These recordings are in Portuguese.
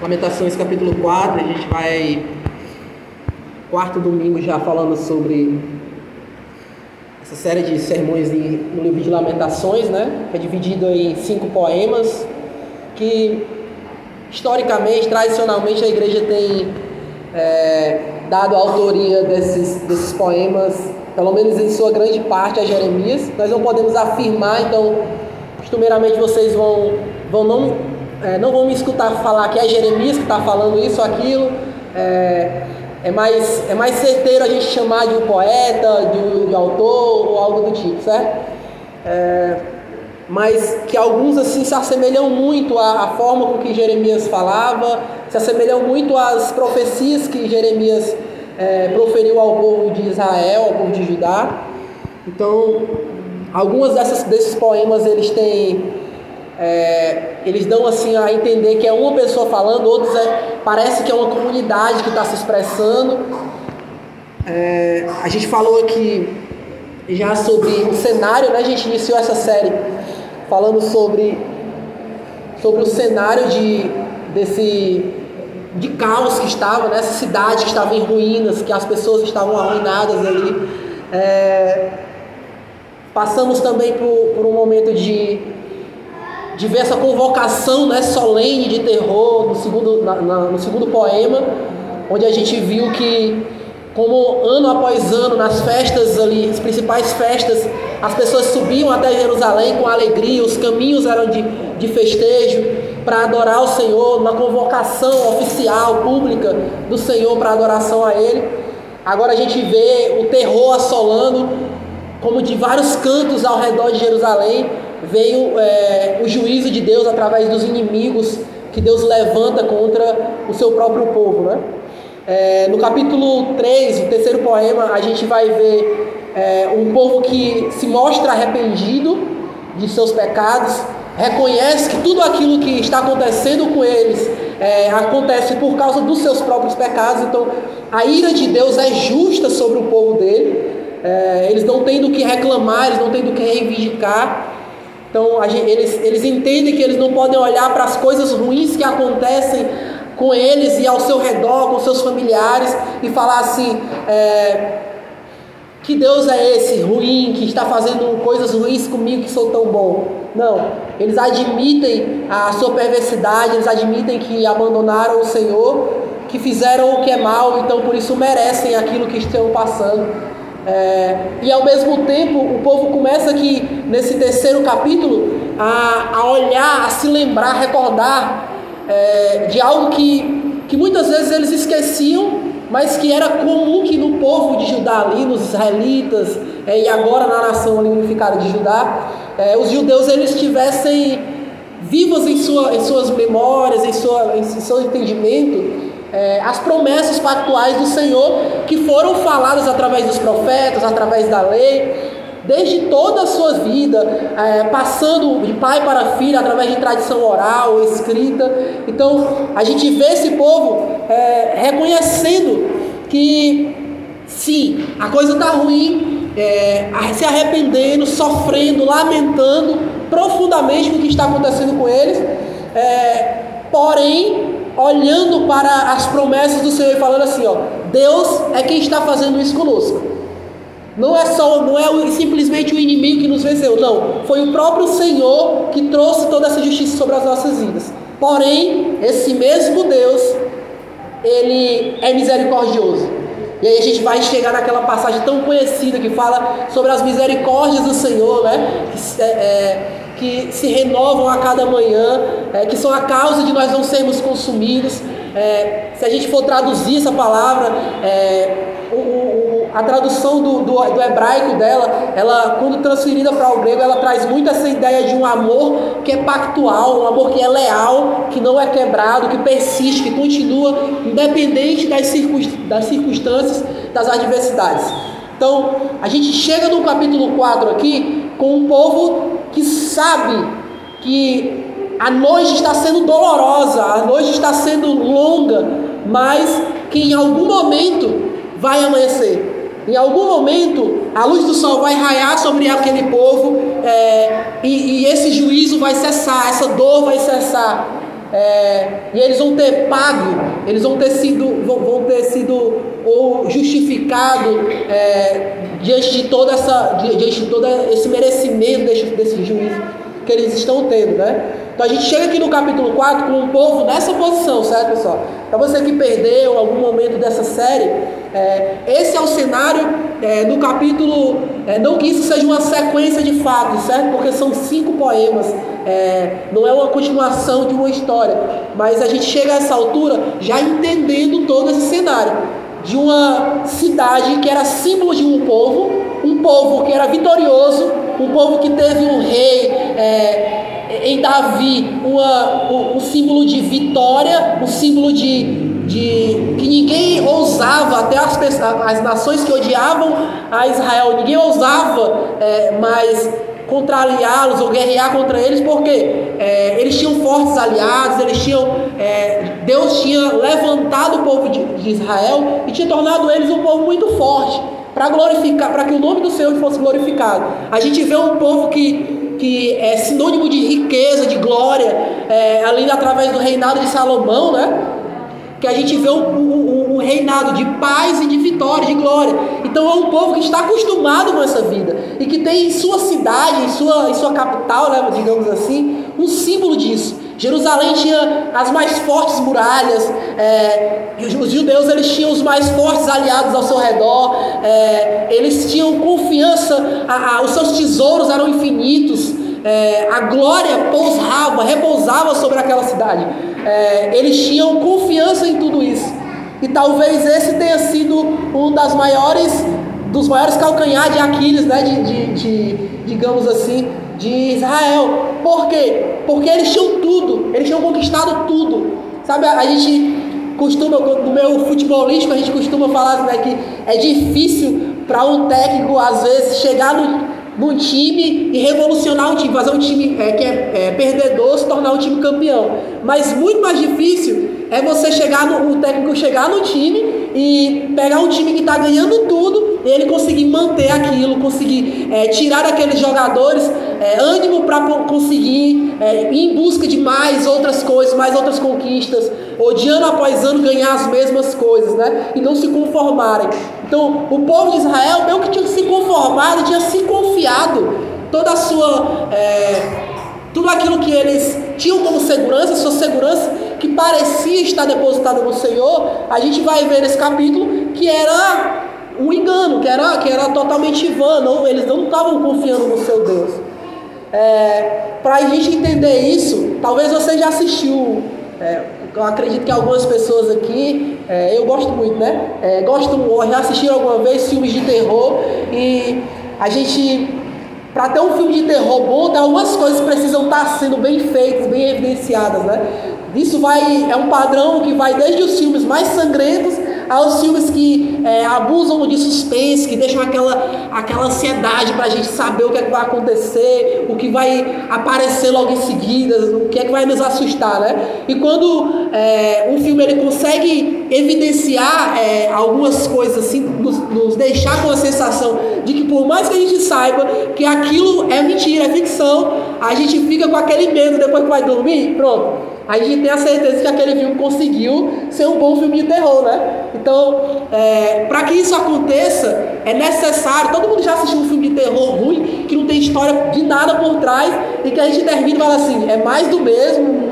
Lamentações capítulo 4, a gente vai quarto domingo já falando sobre essa série de sermões no livro de Lamentações, né? Que é dividido em cinco poemas que historicamente, tradicionalmente a igreja tem é, dado a autoria desses, desses poemas, pelo menos em sua grande parte, a Jeremias. Nós não podemos afirmar, então, costumeiramente vocês vão, vão não é, não vão me escutar falar que é Jeremias que está falando isso ou aquilo. É, é, mais, é mais certeiro a gente chamar de um poeta, de, de autor ou algo do tipo, certo? É, mas que alguns assim se assemelham muito à, à, forma com que Jeremias falava, se assemelham muito às profecias que Jeremias é, proferiu ao povo de Israel, ao povo de Judá. Então, algumas dessas, desses poemas eles têm é, eles dão assim a entender que é uma pessoa falando, outros é, parece que é uma comunidade que está se expressando. É, a gente falou aqui já sobre o cenário, né? A gente iniciou essa série falando sobre, sobre o cenário de, desse, de caos que estava, nessa né? cidade que estava em ruínas, que as pessoas estavam arruinadas ali. É, passamos também por, por um momento de de ver essa convocação né, solene de terror no segundo, na, na, no segundo poema, onde a gente viu que, como ano após ano, nas festas ali, as principais festas, as pessoas subiam até Jerusalém com alegria, os caminhos eram de, de festejo para adorar o Senhor, uma convocação oficial, pública do Senhor para adoração a Ele. Agora a gente vê o terror assolando, como de vários cantos ao redor de Jerusalém, veio é, o juízo de Deus através dos inimigos que Deus levanta contra o seu próprio povo. Né? É, no capítulo 3, o terceiro poema, a gente vai ver é, um povo que se mostra arrependido de seus pecados, reconhece que tudo aquilo que está acontecendo com eles é, acontece por causa dos seus próprios pecados, então a ira de Deus é justa sobre o povo dele, eles não têm do que reclamar, eles não têm do que reivindicar, então gente, eles, eles entendem que eles não podem olhar para as coisas ruins que acontecem com eles e ao seu redor, com seus familiares, e falar assim: é, que Deus é esse ruim, que está fazendo coisas ruins comigo que sou tão bom. Não, eles admitem a sua perversidade, eles admitem que abandonaram o Senhor, que fizeram o que é mal, então por isso merecem aquilo que estão passando. É, e ao mesmo tempo, o povo começa aqui, nesse terceiro capítulo, a, a olhar, a se lembrar, a recordar é, de algo que, que muitas vezes eles esqueciam, mas que era comum que no povo de Judá ali, nos israelitas, é, e agora na nação ali unificada de Judá, é, os judeus eles estivessem vivos em, sua, em suas memórias, em, sua, em seu entendimento, é, as promessas pactuais do Senhor que foram faladas através dos profetas, através da lei, desde toda a sua vida, é, passando de pai para filho, através de tradição oral, escrita. Então, a gente vê esse povo é, reconhecendo que, sim, a coisa está ruim, é, se arrependendo, sofrendo, lamentando profundamente o que está acontecendo com eles, é, porém, olhando para as promessas do Senhor e falando assim, ó, Deus é quem está fazendo isso conosco. Não é só, não é simplesmente o inimigo que nos venceu, não. Foi o próprio Senhor que trouxe toda essa justiça sobre as nossas vidas. Porém, esse mesmo Deus, ele é misericordioso. E aí a gente vai chegar naquela passagem tão conhecida que fala sobre as misericórdias do Senhor, né? É, é, que se renovam a cada manhã, é, que são a causa de nós não sermos consumidos. É, se a gente for traduzir essa palavra, é, o, o, a tradução do, do, do, hebraico dela, ela, quando transferida para o grego, ela traz muito essa ideia de um amor que é pactual, um amor que é leal, que não é quebrado, que persiste, que continua independente das, das circunstâncias, das adversidades. Então, a gente chega no capítulo 4 aqui com um povo que sabe que a noite está sendo dolorosa, a noite está sendo longa, mas que em algum momento vai amanhecer. Em algum momento a luz do sol vai raiar sobre aquele povo é, e, e esse juízo vai cessar, essa dor vai cessar. é, e eles vão ter pago, eles vão ter sido, vão, vão ter sido ou justificado é, diante de toda essa, diante de todo esse merecimento desse, desse juízo que eles estão tendo, né? Então a gente chega aqui no capítulo 4 com um povo nessa posição, certo, pessoal? Para você que perdeu algum momento dessa série, é, esse é o cenário é, do capítulo. É, não que isso seja uma sequência de fatos, certo? Porque são cinco poemas, é, não é uma continuação de uma história. Mas a gente chega a essa altura já entendendo todo esse cenário de uma cidade que era símbolo de um povo, um povo que era vitorioso, um povo que teve um rei. É, em Davi uma, um, símbolo de vitória, um símbolo de, de que ninguém ousava, até as, as nações que odiavam a Israel, ninguém ousava é, mais contrariá-los ou guerrear contra eles, porque é, eles tinham fortes aliados, eles tinham é, Deus tinha levantado o povo de, de Israel e tinha tornado eles um povo muito forte para glorificar, para que o nome do Senhor fosse glorificado. A gente vê um povo que que é sinônimo de riqueza, de glória, é, ali através do reinado de Salomão, né? Que a gente vê um, um, um, reinado de paz e de vitória, de glória. Então é um povo que está acostumado com essa vida e que tem em sua cidade, em sua, em sua capital, né, digamos assim, um símbolo disso. Jerusalém tinha as mais fortes muralhas, é, os judeus eles tinham os mais fortes aliados ao seu redor, é, eles tinham confiança, a, a, os seus tesouros eram infinitos, é, a glória pousava, repousava sobre aquela cidade, é, eles tinham confiança em tudo isso, e talvez esse tenha sido um das maiores, dos maiores calcanhares de Aquiles, né, de, de, de digamos assim, de Israel. Por quê? Porque eles tinham tudo, eles tinham conquistado tudo. Sabe, a, a gente costuma, no meu futebolístico, a gente costuma falar né, que é difícil para um técnico, às vezes, chegar no, num time e revolucionar um time, fazer um time é, que é, é, perdedor se tornar um time campeão. Mas muito mais difícil é você chegar no, o técnico chegar no time e pegar um time que está ganhando tudo e ele conseguir manter aquilo, conseguir é, tirar daqueles jogadores é, ânimo para conseguir é, ir em busca de mais outras coisas, mais outras conquistas, ou de ano após ano ganhar as mesmas coisas, né? E não se conformarem. Então, o povo de Israel, meio que tinha se conformado, tinha se confiado toda a sua. É, tudo aquilo que eles tinham como segurança, sua segurança que parecia estar depositada no Senhor, a gente vai ver nesse capítulo que era um engano, que era, que era totalmente vã, não, eles não estavam confiando no seu Deus. É, Para a gente entender isso, talvez você já assistiu. É, eu acredito que algumas pessoas aqui, é, eu gosto muito, né? É, gostam, já assistiram alguma vez filmes de terror e a gente, para ter um filme de terror bom, algumas coisas precisam estar sendo bem feitas, bem evidenciadas, né? Isso vai, é um padrão que vai desde os filmes mais sangrentos aos filmes que é, abusam de suspense, que deixam aquela, aquela ansiedade para a gente saber o que, é que vai acontecer, o que vai aparecer logo em seguida, o que é que vai nos assustar, né? E quando é, um filme ele consegue evidenciar é, algumas coisas assim, nos, nos deixar com a sensação de que por mais que a gente saiba que aquilo é mentira, é ficção, a gente fica com aquele medo depois que vai dormir, pronto a gente tem a certeza que aquele filme conseguiu ser um bom filme de terror, né? Então, é, para que isso aconteça, é necessário. Todo mundo já assistiu um filme de terror ruim, que não tem história de nada por trás, e que a gente termina e fala assim: é mais do mesmo.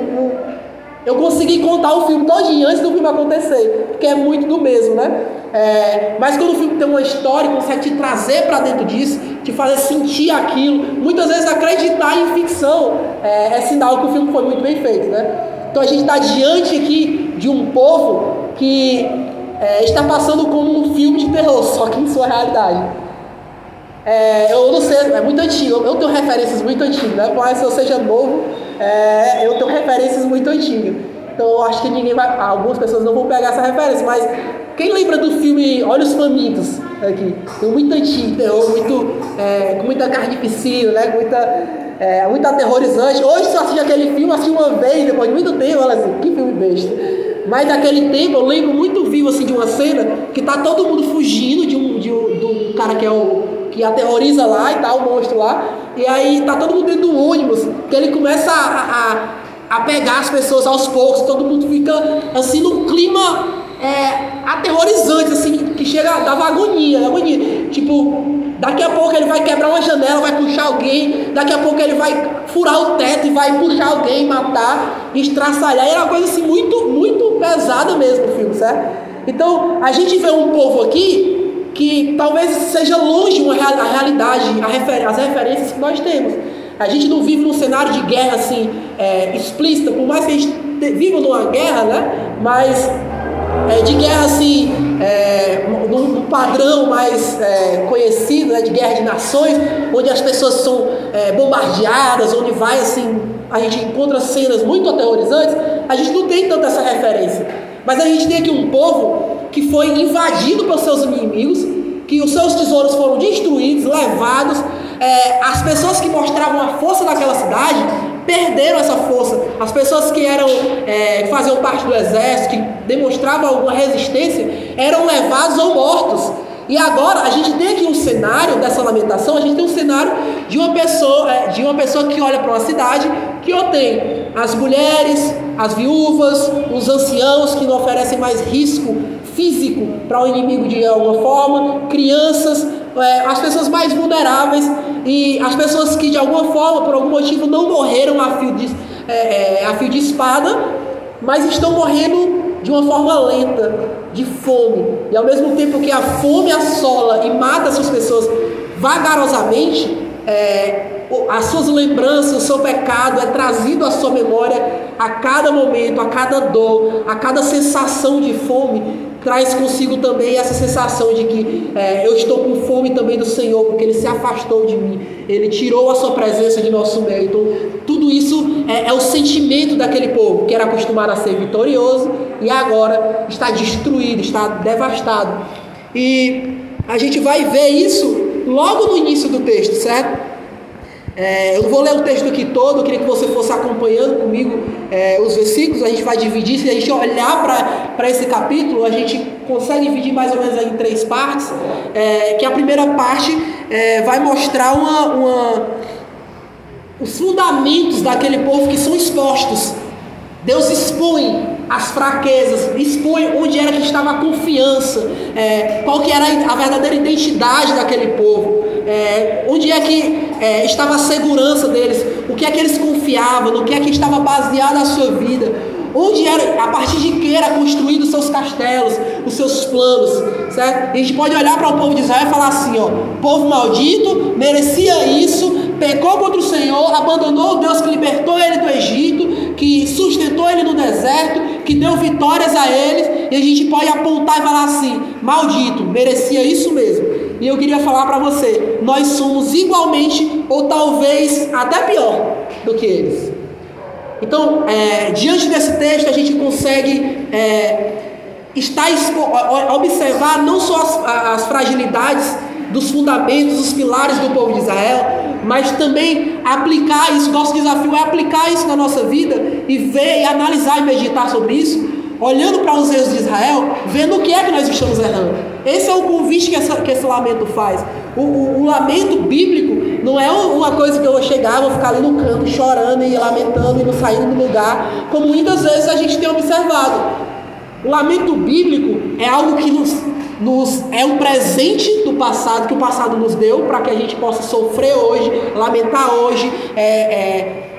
Eu consegui contar o filme todinho antes do filme acontecer, porque é muito do mesmo, né? É, mas quando o filme tem uma história, consegue te trazer para dentro disso, te fazer sentir aquilo, muitas vezes acreditar em ficção é, é sinal que o filme foi muito bem feito, né? Então a gente está diante aqui de um povo que é, está passando como um filme de terror, só que em sua realidade. É, eu não sei, é muito antigo, eu tenho referências muito antigas, né? Mais que eu seja novo, é, eu tenho referências muito antigas. Então eu acho que ninguém vai. Algumas pessoas não vão pegar essa referência, mas quem lembra do filme Olhos Famintos? Aqui. Tem muito antigo, terror, muito, é, com muita carne de piscina, né? Muita, é, muito aterrorizante. Hoje, eu assistir aquele filme, assisti uma vez, depois de muito tempo, olha assim, que filme besta. Mas naquele tempo, eu lembro muito vivo assim, de uma cena que tá todo mundo fugindo de um, de um do cara que é o que aterroriza lá e tal, o monstro lá. E aí tá todo mundo dentro do ônibus, que ele começa a, a a pegar as pessoas aos poucos, todo mundo fica assim num clima é, aterrorizante, assim, que chega, dava agonia, agonia. Tipo, daqui a pouco ele vai quebrar uma janela, vai puxar alguém, daqui a pouco ele vai furar o teto e vai puxar alguém, matar, estraçalhar. Era uma coisa assim muito, muito pesada mesmo o filme, certo? Então, a gente vê um povo aqui que talvez seja longe uma, a realidade, a refer, as referências que nós temos. A gente não vive num cenário de guerra assim é, explícita, por mais que a gente viva numa guerra, né? Mas é, de guerra assim, é, padrão mais é, conhecido, né, de guerra de nações, onde as pessoas são é, bombardeadas, onde vai assim, a gente encontra cenas muito aterrorizantes, a gente não tem tanta essa referência. Mas a gente tem aqui um povo que foi invadido pelos seus inimigos, que os seus tesouros foram destruídos, levados. É, as pessoas que mostravam a força daquela cidade perderam essa força. As pessoas que eram é, faziam parte do exército, que demonstravam alguma resistência, eram levados ou mortos. E agora a gente tem aqui um cenário dessa lamentação, a gente tem um cenário de uma pessoa, é, de uma pessoa que olha para uma cidade que tem as mulheres, as viúvas, os anciãos que não oferecem mais risco físico para o inimigo de alguma forma, crianças, é, as pessoas mais vulneráveis e as pessoas que de alguma forma, por algum motivo, não morreram a fio de, é, é a fio de espada, mas estão morrendo de uma forma lenta, de fome. E ao mesmo tempo que a fome assola e mata essas pessoas vagarosamente, é, as suas lembranças, o seu pecado é trazido à sua memória a cada momento, a cada dor, a cada sensação de fome, traz consigo também essa sensação de que é, eu estou com fome também do Senhor, porque Ele se afastou de mim, Ele tirou a sua presença de nosso meio. Então, tudo isso é, é o sentimento daquele povo que era acostumado a ser vitorioso e agora está destruído, está devastado. E a gente vai ver isso logo no início do texto, certo? É, eu vou ler o texto aqui todo, eu queria que você fosse acompanhando comigo é, os versículos, a gente vai dividir, se a gente olhar para esse capítulo, a gente consegue dividir mais ou menos em três partes, é, que a primeira parte é, vai mostrar uma, uma, os fundamentos daquele povo que são expostos. Deus expõe as fraquezas, expõe onde era que estava a confiança, é, qual que era a verdadeira identidade daquele povo, é, onde é que é, estava a segurança deles, o que é que eles confiavam, no que é que estava baseada a sua vida, onde era, a partir de que era construído os seus castelos, os seus planos, certo? E a gente pode olhar para o povo de Israel e falar assim, ó, povo maldito, merecia isso, pecou contra o Senhor, abandonou o Deus que libertou ele do Egito, que sustentou ele no deserto, que deu vitórias a eles, e a gente pode apontar e falar assim: maldito, merecia isso mesmo. E eu queria falar para você: nós somos igualmente, ou talvez até pior do que eles. Então, é, diante desse texto, a gente consegue é, estar observar não só as, as fragilidades dos fundamentos, dos pilares do povo de Israel, mas também aplicar isso. Nosso desafio é aplicar isso na nossa vida e ver e analisar e meditar sobre isso, olhando para os erros de Israel, vendo o que é que nós estamos errando. Esse é o convite que, essa, que esse lamento faz. O, o, o, lamento bíblico não é uma coisa que eu vou chegar, vou ficar ali no canto chorando e lamentando e não saindo do lugar, como muitas vezes a gente tem observado. O lamento bíblico é algo que nos nos é um presente do passado que o passado nos deu para que a gente possa sofrer hoje, lamentar hoje, é, é,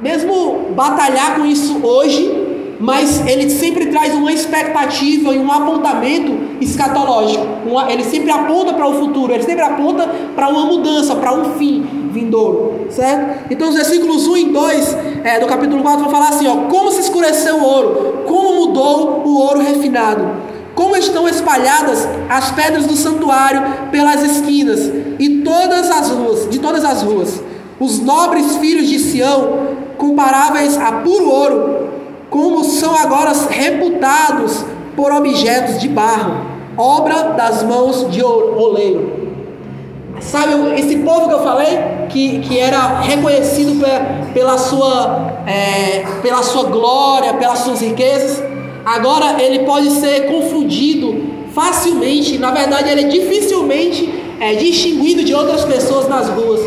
mesmo batalhar com isso hoje, mas ele sempre traz uma expectativa e um apontamento escatológico. Uma, ele sempre aponta para o futuro, ele sempre aponta para uma mudança, para um fim vindouro, certo? Então os versículos 1 e 2 é, do capítulo 4 vão falar assim: ó, como se escureceu o ouro, como mudou o ouro refinado como estão espalhadas as pedras do santuário pelas esquinas e todas as ruas, de todas as ruas. Os nobres filhos de Sião, comparáveis a puro ouro, como são agora reputados por objetos de barro, obra das mãos de oleiro. Sabe, esse povo que eu falei, que, que era reconhecido pela, pela, sua, é, pela sua glória, pelas suas riquezas, Agora ele pode ser confundido facilmente, na verdade ele é dificilmente é, distinguido de outras pessoas nas ruas.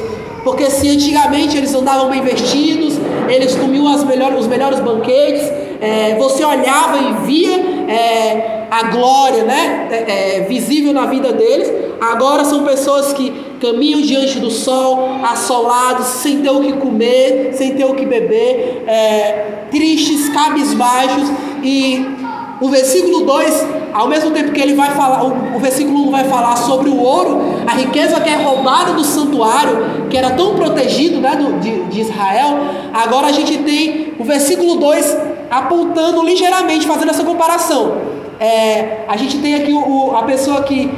Porque se antigamente eles andavam bem vestidos, eles comiam as melhores, os melhores banquetes, é, você olhava e via é, a glória né, é, é, visível na vida deles. Agora são pessoas que caminham diante do sol, assolados, sem ter o que comer, sem ter o que beber, é, tristes, cabisbaixos e o versículo 2, ao mesmo tempo que ele vai falar, o, o versículo 1 vai falar sobre o ouro, a riqueza que é roubada do santuário, que era tão protegido né, do, de, de Israel, agora a gente tem o versículo 2 apontando ligeiramente, fazendo essa comparação. É, a gente tem aqui o, a pessoa que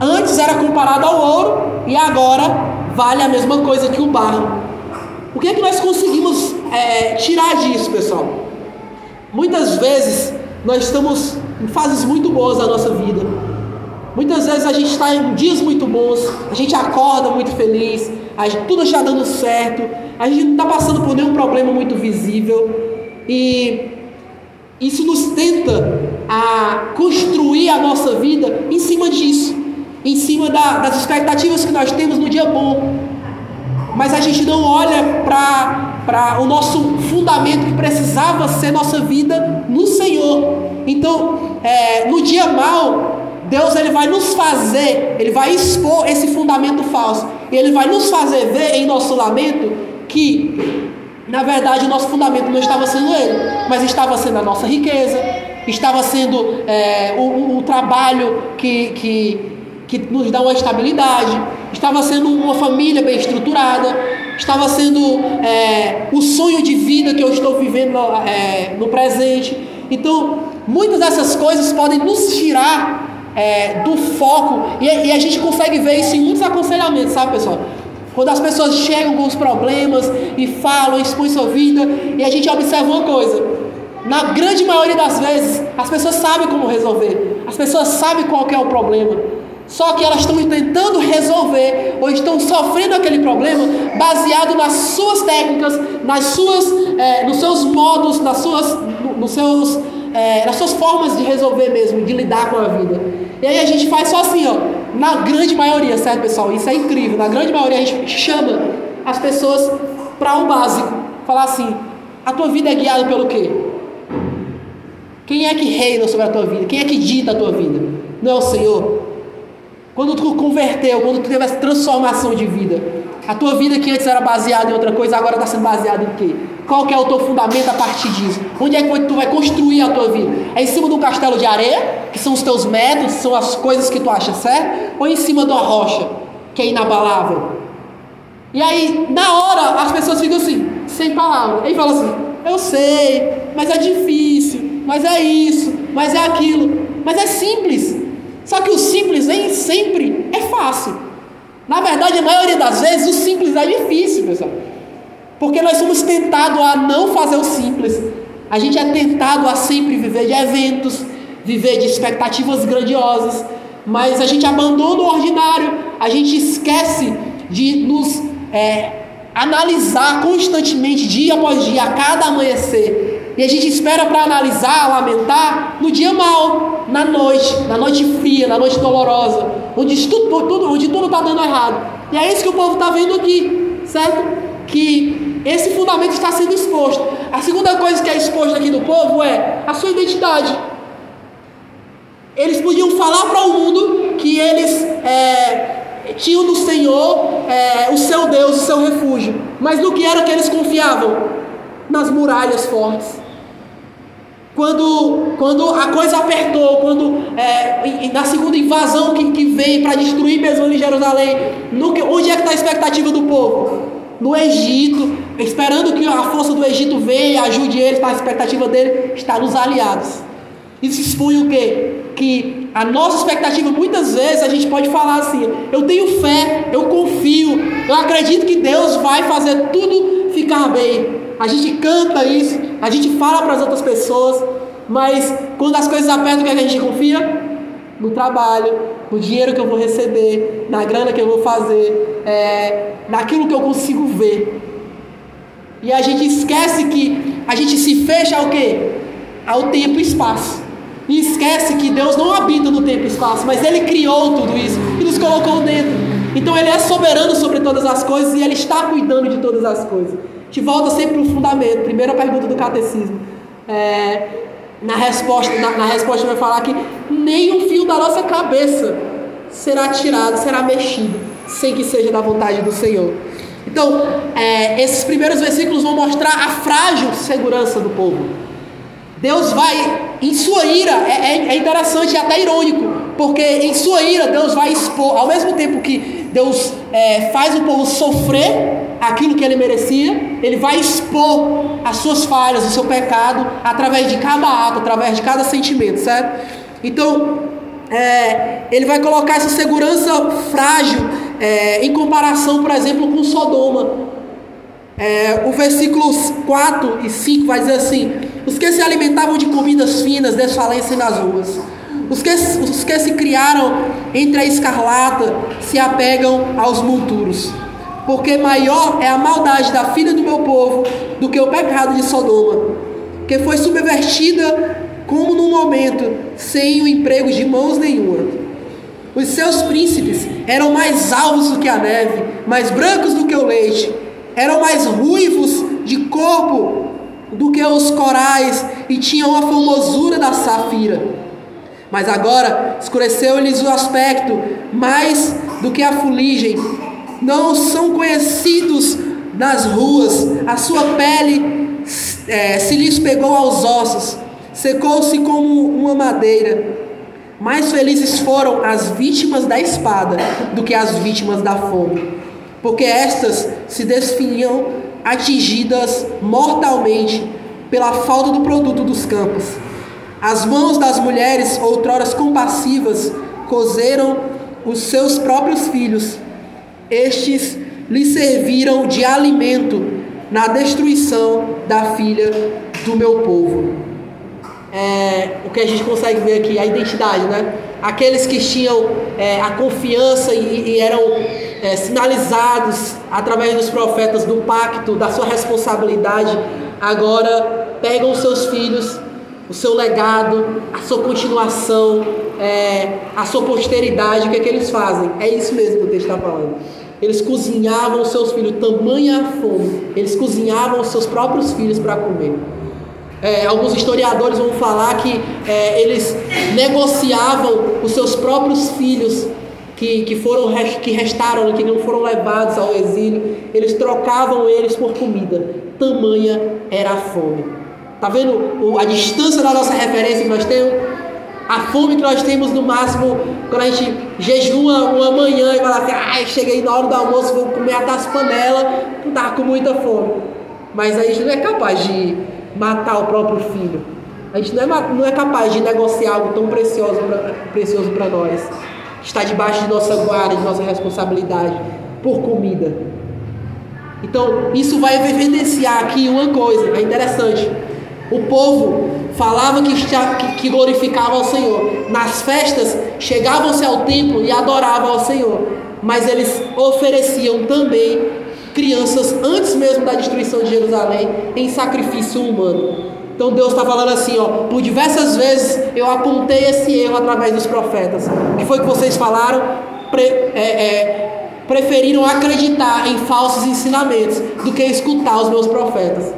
antes era comparada ao ouro e agora vale a mesma coisa que o barro. O que é que nós conseguimos é, tirar disso, pessoal? Muitas vezes nós estamos em fases muito boas da nossa vida. Muitas vezes a gente está em dias muito bons, a gente acorda muito feliz, gente, tudo está dando certo, a gente não está passando por nenhum problema muito visível e isso nos tenta a construir a nossa vida em cima disso, em cima da, das expectativas que nós temos no dia bom. Mas a gente não olha para o nosso fundamento que precisava ser nossa vida no Senhor. Então, é, no dia mal, Deus ele vai nos fazer, ele vai expor esse fundamento falso. E ele vai nos fazer ver em nosso lamento que, na verdade, o nosso fundamento não estava sendo ele, mas estava sendo a nossa riqueza, estava sendo é, o, o, trabalho que, que, que nos dá uma estabilidade, estava sendo uma família bem estruturada, estava sendo é, o sonho de vida que eu estou vivendo é, no presente. Então, muitas dessas coisas podem nos tirar é, do foco, e, e, a gente consegue ver isso em muitos aconselhamentos, sabe, pessoal? Quando as pessoas chegam com os problemas e falam, expõem sua vida, e a gente observa uma coisa: na grande maioria das vezes, as pessoas sabem como resolver, as pessoas sabem qual é o problema. Só que elas estão tentando resolver ou estão sofrendo aquele problema baseado nas suas técnicas, nas suas, é, nos seus modos, nas suas, nos seus, é, nas suas formas de resolver mesmo, de lidar com a vida. E aí a gente faz só assim, ó, na grande maioria, certo, pessoal? Isso é incrível. Na grande maioria a gente chama as pessoas para o um básico, falar assim: a tua vida é guiada pelo quê? Quem é que reina sobre a tua vida? Quem é que dita a tua vida? Não é o Senhor? Quando tu converteu, quando tu teve essa transformação de vida, a tua vida que antes era baseada em outra coisa, agora está sendo baseada em quê? Qual que é o teu fundamento a partir disso? Onde é que tu vai construir a tua vida? É em cima de um castelo de areia, que são os teus métodos, são as coisas que tu acha certo? Ou em cima de uma rocha, que é inabalável? E aí, na hora, as pessoas ficam assim, sem palavras. Aí fala assim, eu sei, mas é difícil, mas é isso, mas é aquilo. Mas é simples. Só que o simples nem sempre é fácil. Na verdade, a maioria das vezes, o simples é difícil, pessoal. Porque nós somos tentados a não fazer o simples. A gente é tentado a sempre viver de eventos, viver de expectativas grandiosas, mas a gente abandona o ordinário, a gente esquece de nos é, analisar constantemente, dia após dia, a cada amanhecer. E a gente espera para analisar, lamentar no dia mal, na noite, na noite fria, na noite dolorosa, onde tudo, tudo, onde tudo está dando errado. E é isso que o povo está vendo aqui, certo? Que esse fundamento está sendo exposto. A segunda coisa que é exposta aqui do povo é a sua identidade. Eles podiam falar para o mundo que eles é, tinham no Senhor é, o seu Deus, o seu refúgio. Mas no que era que eles confiavam? Nas muralhas fortes. Quando, quando a coisa apertou, quando é, na segunda invasão que, que veio para destruir mesmo em Jerusalém, no, onde é que está a expectativa do povo? No Egito, esperando que a força do Egito venha e ajude eles, tá, a expectativa dele está nos aliados. Isso expõe o quê? Que a nossa expectativa, muitas vezes, a gente pode falar assim: eu tenho fé, eu confio, eu acredito que Deus vai fazer tudo ficar bem. A gente canta isso, a gente fala para as outras pessoas, mas quando as coisas apertam, o que, é que a gente confia? No trabalho, no dinheiro que eu vou receber, na grana que eu vou fazer, é, naquilo que eu consigo ver. E a gente esquece que a gente se fecha ao quê? Ao tempo e espaço. E esquece que Deus não habita no tempo e espaço, mas Ele criou tudo isso e nos colocou dentro. Então Ele é soberano sobre todas as coisas e Ele está cuidando de todas as coisas. Gente volta sempre para o fundamento. Primeira pergunta do catecismo. É, na resposta, na, na resposta vai falar que nem um fio da nossa cabeça será tirado, será mexido, sem que seja da vontade do Senhor. Então, é, esses primeiros versículos vão mostrar a frágil segurança do povo. Deus vai, em sua ira, é, é, é interessante e até irônico, porque em sua ira Deus vai expor, ao mesmo tempo que Deus é, faz o povo sofrer aquilo que ele merecia, ele vai expor as suas falhas, o seu pecado, através de cada ato, através de cada sentimento, certo? Então, é, ele vai colocar essa segurança frágil é, em comparação, por exemplo, com Sodoma. É, o versículos 4 e 5 vai dizer assim: Os que se alimentavam de comidas finas desfalecem nas ruas. Os que, os que se criaram entre a escarlata se apegam aos monturos. Porque maior é a maldade da filha do meu povo do que o pecado de Sodoma, que foi subvertida como num momento, sem o emprego de mãos nenhuma. Os seus príncipes eram mais alvos do que a neve, mais brancos do que o leite, eram mais ruivos de corpo do que os corais e tinham a formosura da safira. Mas agora escureceu-lhes o aspecto mais do que a fuligem. Não são conhecidos nas ruas, a sua pele é, se lhes pegou aos ossos, secou-se como uma madeira. Mais felizes foram as vítimas da espada do que as vítimas da fome, porque estas se desfinham atingidas mortalmente pela falta do produto dos campos. As mãos das mulheres, outroras compassivas, cozeram os seus próprios filhos. Estes lhe serviram de alimento na destruição da filha do meu povo é, o que a gente consegue ver aqui, a identidade, né? Aqueles que tinham é, a confiança e, e eram é, sinalizados através dos profetas do pacto, da sua responsabilidade, agora pegam os seus filhos, o seu legado, a sua continuação, é, a sua posteridade, o que é que eles fazem? É isso mesmo que o texto está falando. Eles cozinhavam os seus filhos, tamanha fome, eles cozinhavam os seus próprios filhos para comer. É, alguns historiadores vão falar que é, eles negociavam os seus próprios filhos que, que foram que restaram, que não foram levados ao exílio, eles trocavam eles por comida. Tamanha era a fome. Tá vendo a distância da nossa referência que nós temos? A fome que nós temos no máximo quando a gente jejua uma manhã e fala assim, ai, cheguei na hora do almoço, vou comer até as panelas, tá com muita fome. Mas a gente não é capaz de matar o próprio filho. A gente não é, não é capaz de negociar algo tão precioso pra, precioso para nós. Está debaixo de nossa guarda, de nossa responsabilidade, por comida. Então, isso vai evidenciar aqui uma coisa, é interessante. O povo falava que, que glorificava ao Senhor. Nas festas, chegavam-se ao templo e adoravam ao Senhor. Mas eles ofereciam também crianças antes mesmo da destruição de Jerusalém em sacrifício humano. Então Deus está falando assim, ó, por diversas vezes eu apontei esse erro através dos profetas. O que foi que vocês falaram? Pre, é, é, preferiram acreditar em falsos ensinamentos do que escutar os meus profetas.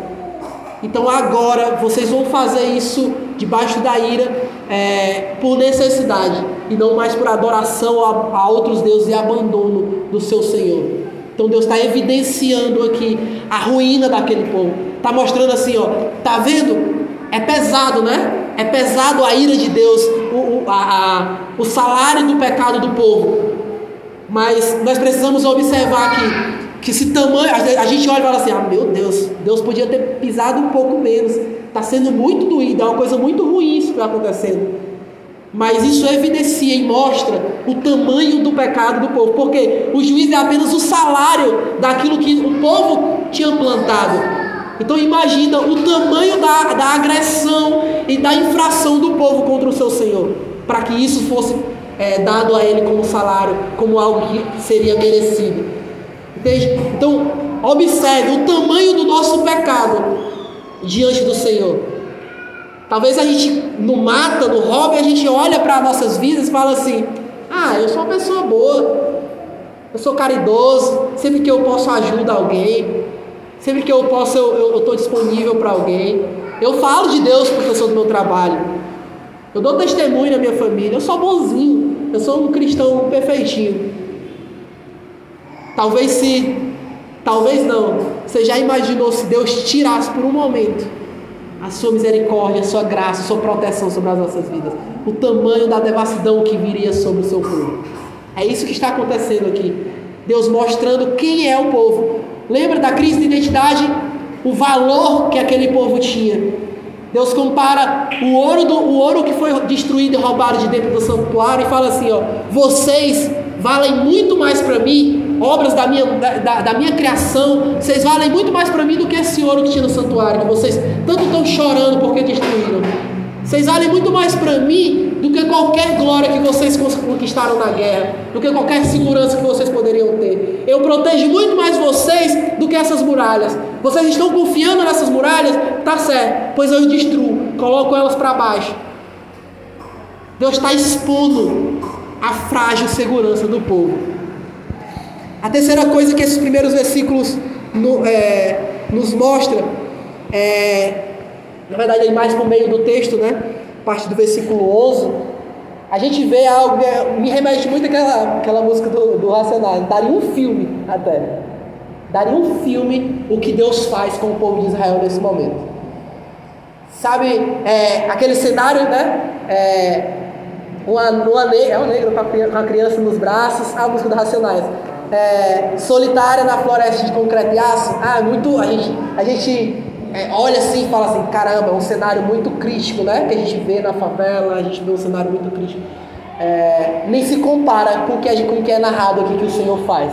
Então agora vocês vão fazer isso debaixo da ira é, por necessidade e não mais por adoração a, a outros deuses e abandono do seu Senhor. Então Deus está evidenciando aqui a ruína daquele povo. Está mostrando assim, ó, tá vendo? É pesado, né? É pesado a ira de Deus, o, o, a, a, o salário do pecado do povo. Mas nós precisamos observar aqui que se tamanho. A gente olha e fala assim: ah, meu Deus, Deus podia ter pisado um pouco menos. Está sendo muito doído, é uma coisa muito ruim isso que está acontecendo. Mas isso evidencia e mostra o tamanho do pecado do povo, porque o juízo é apenas o salário daquilo que o povo tinha plantado. Então imagina o tamanho da, da agressão e da infração do povo contra o seu Senhor, para que isso fosse é, dado a ele como salário, como algo que seria merecido. Entende? Então observe o tamanho do nosso pecado diante do Senhor. Talvez a gente no mata, no hobby, a gente olha para nossas vidas e fala assim: ah, eu sou uma pessoa boa, eu sou caridoso, sempre que eu posso ajuda alguém. Sempre que eu posso, eu estou disponível para alguém. Eu falo de Deus para a pessoa do meu trabalho. Eu dou testemunho na minha família. Eu sou bonzinho. Eu sou um cristão perfeitinho. Talvez se, talvez não. Você já imaginou se Deus tirasse por um momento a sua misericórdia, a sua graça, a sua proteção sobre as nossas vidas? O tamanho da devassidão que viria sobre o seu povo. É isso que está acontecendo aqui. Deus mostrando quem é o povo. Lembra da crise de identidade? O valor que aquele povo tinha. Deus compara o ouro, do, o ouro que foi destruído e roubado de dentro do santuário e fala assim: ó, vocês valem muito mais para mim, obras da minha, da, da minha criação, vocês valem muito mais para mim do que esse ouro que tinha no santuário, que vocês tanto estão chorando porque destruíram. Vocês valem muito mais para mim do que qualquer glória que vocês conquistaram na guerra, do que qualquer segurança que vocês poderiam ter. Eu protejo muito mais vocês do que essas muralhas. Vocês estão confiando nessas muralhas? Tá certo, pois eu destruo, coloco elas para baixo. Deus está expondo a frágil segurança do povo. A terceira coisa que esses primeiros versículos no, é, nos mostra é na verdade, é mais no meio do texto, né? Parte do versículo 11. A gente vê algo, é, me remete muito àquela, àquela música do, do Racionais. Daria um filme até. Daria um filme o que Deus faz com o povo de Israel nesse momento. Sabe, é, aquele cenário, né? É, uma, uma, é negro com a criança nos braços, a música do Racionais. É, solitária na floresta de concreto e aço. Ah, muito. A gente, a gente é, olha assim e fala assim, caramba, é um cenário muito crítico, né? Que a gente vê na favela, a gente vê um cenário muito crítico. É, nem se compara com o, que é, com o que é narrado aqui que o Senhor faz.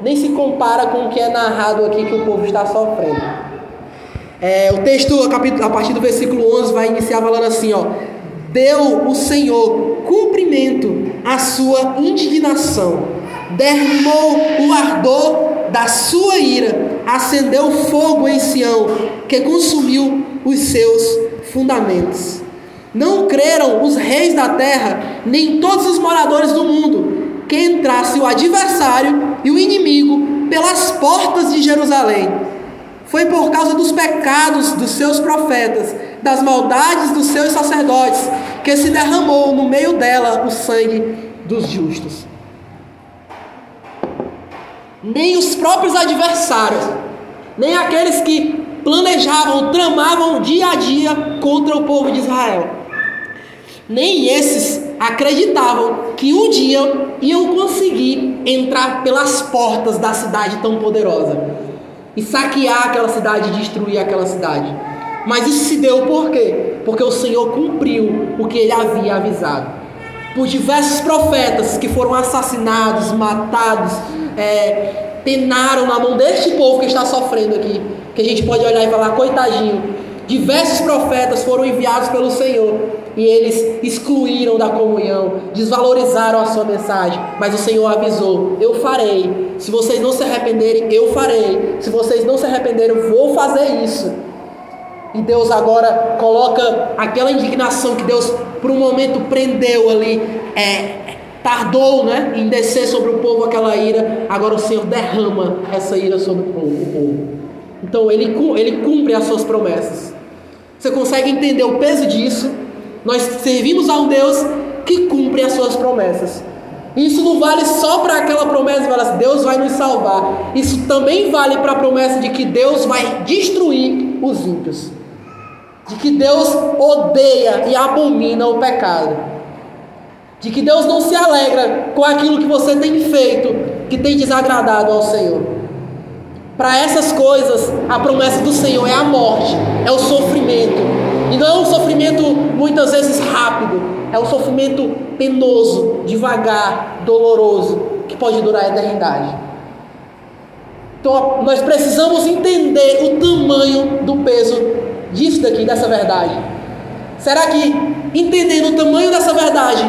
Nem se compara com o que é narrado aqui que o povo está sofrendo. É, o texto, a partir do versículo 11, vai iniciar falando assim, ó. Deu o Senhor cumprimento à sua indignação, derramou o ardor da sua ira, acendeu fogo em Sião, que consumiu os seus fundamentos. Não creram os reis da terra, nem todos os moradores do mundo, que entrasse o adversário e o inimigo pelas portas de Jerusalém. Foi por causa dos pecados dos seus profetas, das maldades dos seus sacerdotes, que se derramou no meio dela o sangue dos justos nem os próprios adversários, nem aqueles que planejavam, tramavam dia a dia contra o povo de Israel. Nem esses acreditavam que um dia iam conseguir entrar pelas portas da cidade tão poderosa e saquear aquela cidade destruir aquela cidade. Mas isso se deu por quê? Porque o Senhor cumpriu o que ele havia avisado. Por diversos profetas que foram assassinados, matados, é, penaram na mão deste povo que está sofrendo aqui. Que a gente pode olhar e falar, coitadinho. Diversos profetas foram enviados pelo Senhor e eles excluíram da comunhão, desvalorizaram a sua mensagem. Mas o Senhor avisou: Eu farei. Se vocês não se arrependerem, eu farei. Se vocês não se arrependerem, vou fazer isso. E Deus agora coloca aquela indignação que Deus por um momento prendeu ali, é, tardou né, em descer sobre o povo aquela ira, agora o Senhor derrama essa ira sobre o povo. Então ele, ele cumpre as suas promessas. Você consegue entender o peso disso? Nós servimos a um Deus que cumpre as suas promessas. Isso não vale só para aquela promessa de assim, Deus vai nos salvar. Isso também vale para a promessa de que Deus vai destruir os ímpios. De que Deus odeia e abomina o pecado de que Deus não se alegra com aquilo que você tem feito que tem desagradado ao Senhor. Para essas coisas, a promessa do Senhor é a morte, é o sofrimento. E não é um sofrimento muitas vezes rápido, é um sofrimento penoso, devagar, doloroso, que pode durar a eternidade. Então nós precisamos entender o tamanho do peso disso daqui, dessa verdade. Será que entendendo o tamanho dessa verdade,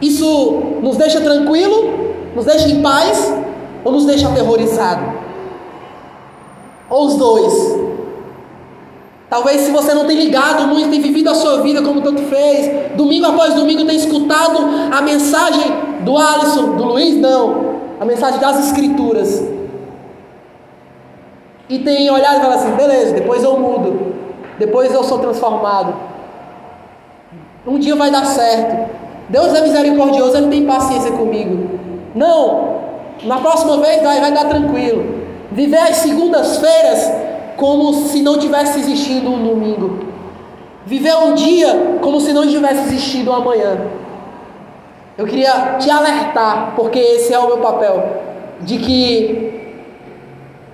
isso nos deixa tranquilo? Nos deixa em paz? Ou nos deixa aterrorizado? Ou os dois? Talvez se você não tem ligado muito, tem vivido a sua vida como tanto fez, domingo após domingo tem escutado a mensagem do Alisson, do Luiz, não, a mensagem das Escrituras. e tem olhado e falado assim: beleza, depois eu mudo, depois eu sou transformado. Um dia vai dar certo. Deus é misericordioso, Ele tem paciência comigo. Não, na próxima vez vai, vai dar tranquilo. Viver as segundas-feiras como se não tivesse existido um domingo. Viver um dia como se não tivesse existido um amanhã. Eu queria te alertar, porque esse é o meu papel, de que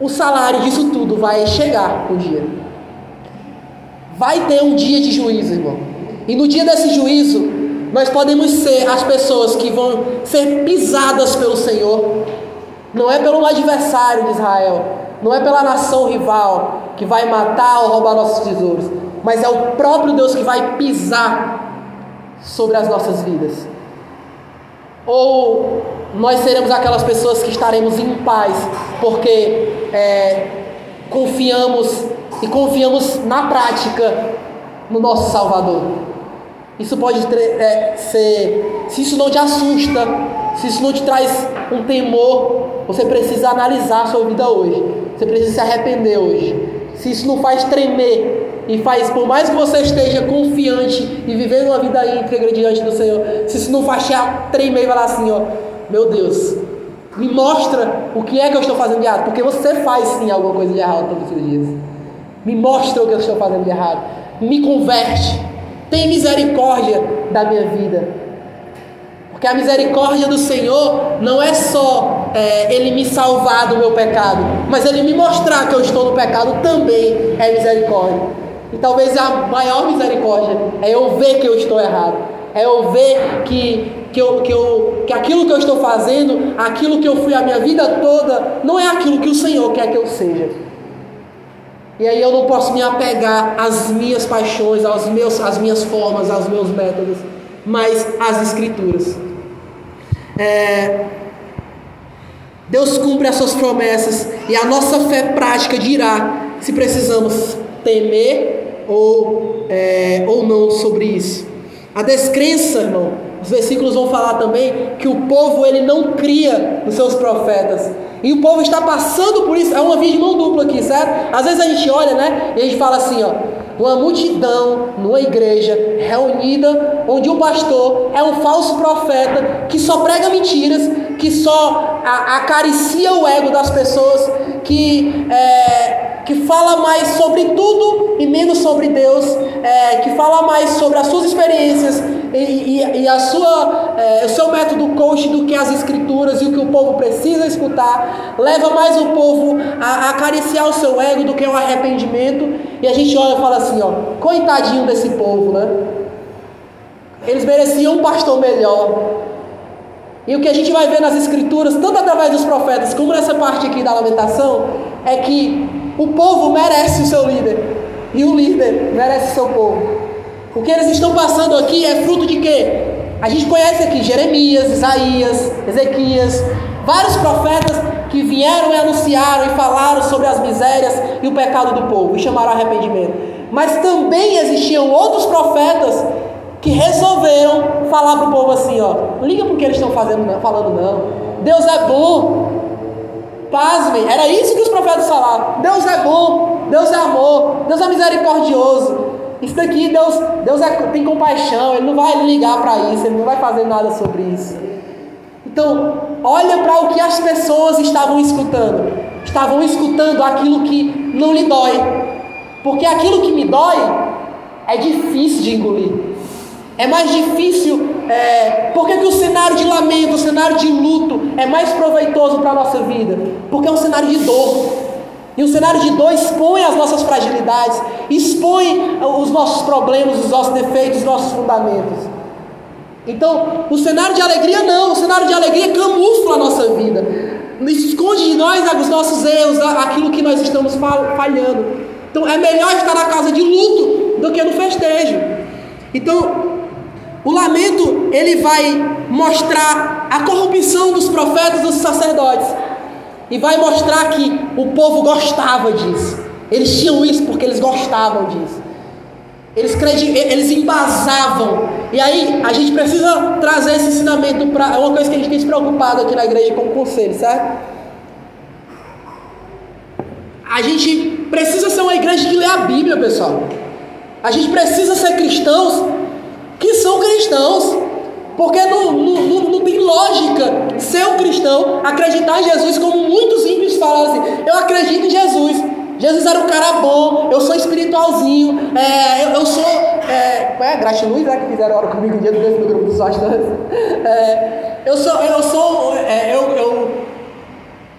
o salário disso tudo vai chegar um dia. Vai ter um dia de juízo, irmão. E no dia desse juízo, nós podemos ser as pessoas que vão ser pisadas pelo Senhor. Não é pelo adversário de Israel, não é pela nação rival que vai matar ou roubar nossos tesouros, mas é o próprio Deus que vai pisar sobre as nossas vidas. Ou nós seremos aquelas pessoas que estaremos em paz, porque é, confiamos e confiamos na prática no nosso Salvador. Isso pode é, ser, se isso não te assusta, se isso não te traz um temor, você precisa analisar a sua vida hoje. Você precisa se arrepender hoje. Se isso não faz tremer e faz, por mais que você esteja confiante e vivendo uma vida íntegra diante do Senhor, se isso não faz tremer e falar assim, ó, meu Deus, me mostra o que é que eu estou fazendo de errado, porque você faz sim alguma coisa de errado todos os dias. Me mostra o que eu estou fazendo de errado. Me converte. Tem misericórdia da minha vida. Porque a misericórdia do Senhor não é só é, Ele me salvar do meu pecado, mas Ele me mostrar que eu estou no pecado também é misericórdia. E talvez a maior misericórdia é eu ver que eu estou errado. É eu ver que, que, eu, que, eu, que aquilo que eu estou fazendo, aquilo que eu fui a minha vida toda, não é aquilo que o Senhor quer que eu seja. E aí eu não posso me apegar às minhas paixões, aos meus, às minhas formas, aos meus métodos, mas às Escrituras. É, Deus cumpre as suas promessas e a nossa fé prática dirá se precisamos temer ou, é, ou não sobre isso. A descrença, irmão, os versículos vão falar também que o povo ele não cria nos seus profetas. E o povo está passando por isso. É uma via de mão dupla aqui, certo? Às vezes a gente olha, né? E a gente fala assim, ó. Uma multidão numa igreja reunida, onde o pastor é um falso profeta que só prega mentiras, que só acaricia o ego das pessoas, que é, que fala mais sobre tudo e menos sobre Deus, é, que fala mais sobre as suas experiências e, e, e a sua, é, o seu método coach do que as escrituras e o que o povo precisa escutar, leva mais o povo a, a acariciar o seu ego do que o arrependimento, e a gente olha e fala assim, ó, coitadinho desse povo, né? Eles mereciam um pastor melhor. E o que a gente vai ver nas escrituras, tanto através dos profetas como nessa parte aqui da lamentação, é que o povo merece o seu líder. E o líder merece o seu povo. O que eles estão passando aqui é fruto de quê? A gente conhece aqui Jeremias, Isaías, Ezequias, vários profetas que vieram e anunciaram e falaram sobre as misérias e o pecado do povo e chamaram arrependimento. Mas também existiam outros profetas que resolveram falar para o povo assim, ó, não liga porque eles estão fazendo, falando não. Deus é bom, Pasmem, era isso que os profetas falavam. Deus é bom, Deus é amor, Deus é misericordioso. Isso daqui, Deus, Deus é, tem compaixão, Ele não vai ligar para isso, Ele não vai fazer nada sobre isso. Então, olha para o que as pessoas estavam escutando. Estavam escutando aquilo que não lhe dói. Porque aquilo que me dói é difícil de engolir. É mais difícil. É, por que, o cenário de lamento, o cenário de luto é mais proveitoso para a nossa vida? Porque é um cenário de dor. E o cenário de dor expõe as nossas fragilidades, expõe os nossos problemas, os nossos defeitos, os nossos fundamentos. Então, o cenário de alegria não, o cenário de alegria camufla a nossa vida, esconde de nós os nossos erros, aquilo que nós estamos falhando. Então, é melhor estar na casa de luto do que no festejo. Então, o lamento, ele vai mostrar a corrupção dos profetas e dos sacerdotes. E vai mostrar que o povo gostava disso. Eles tinham isso porque eles gostavam disso. Eles, credi eles embasavam. E aí, a gente precisa trazer esse ensinamento para. É uma coisa que a gente tem se preocupado aqui na igreja como conselho, certo? A gente precisa ser uma igreja que lê a Bíblia, pessoal. A gente precisa ser cristãos que são cristãos. Porque não, não, não, tem lógica ser um cristão, acreditar em Jesus, como muitos ímpios falam assim: eu acredito em Jesus. Jesus era um cara bom, eu sou espiritualzinho, é, eu, eu, sou. É, é gratiluz, né, que fizeram hora comigo um dia desse no grupo dos bastantes. É, eu sou. Eu sou. É, eu, eu,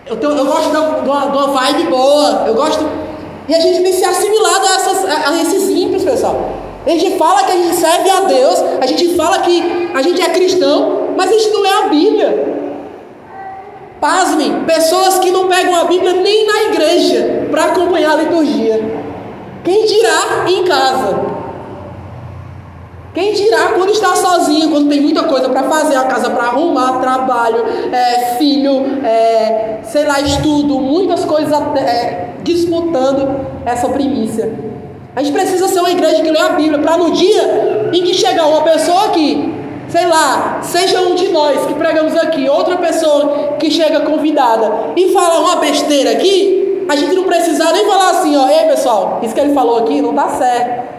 eu, tenho, eu gosto de uma, de uma vibe boa, eu gosto. E a gente tem se assimilado a, essas, a, a esses ímpios, pessoal. A gente fala que a gente serve a Deus, a gente fala que a gente é cristão, mas a gente não é a Bíblia. Pasmem, pessoas que não pegam a Bíblia nem na igreja para acompanhar a liturgia. Quem dirá em casa? Quem dirá quando está sozinho, quando tem muita coisa para fazer, a casa para arrumar, trabalho, é, filho, é, sei lá, estudo, muitas coisas é, disputando essa primícia. A gente precisa ser uma igreja que lê a Bíblia para no dia em que chegar uma pessoa aqui sei lá, seja um de nós que pregamos aqui, outra pessoa que chega convidada e fala uma besteira aqui, a gente não precisa nem falar assim, ó, ei pessoal, isso que ele falou aqui não tá certo.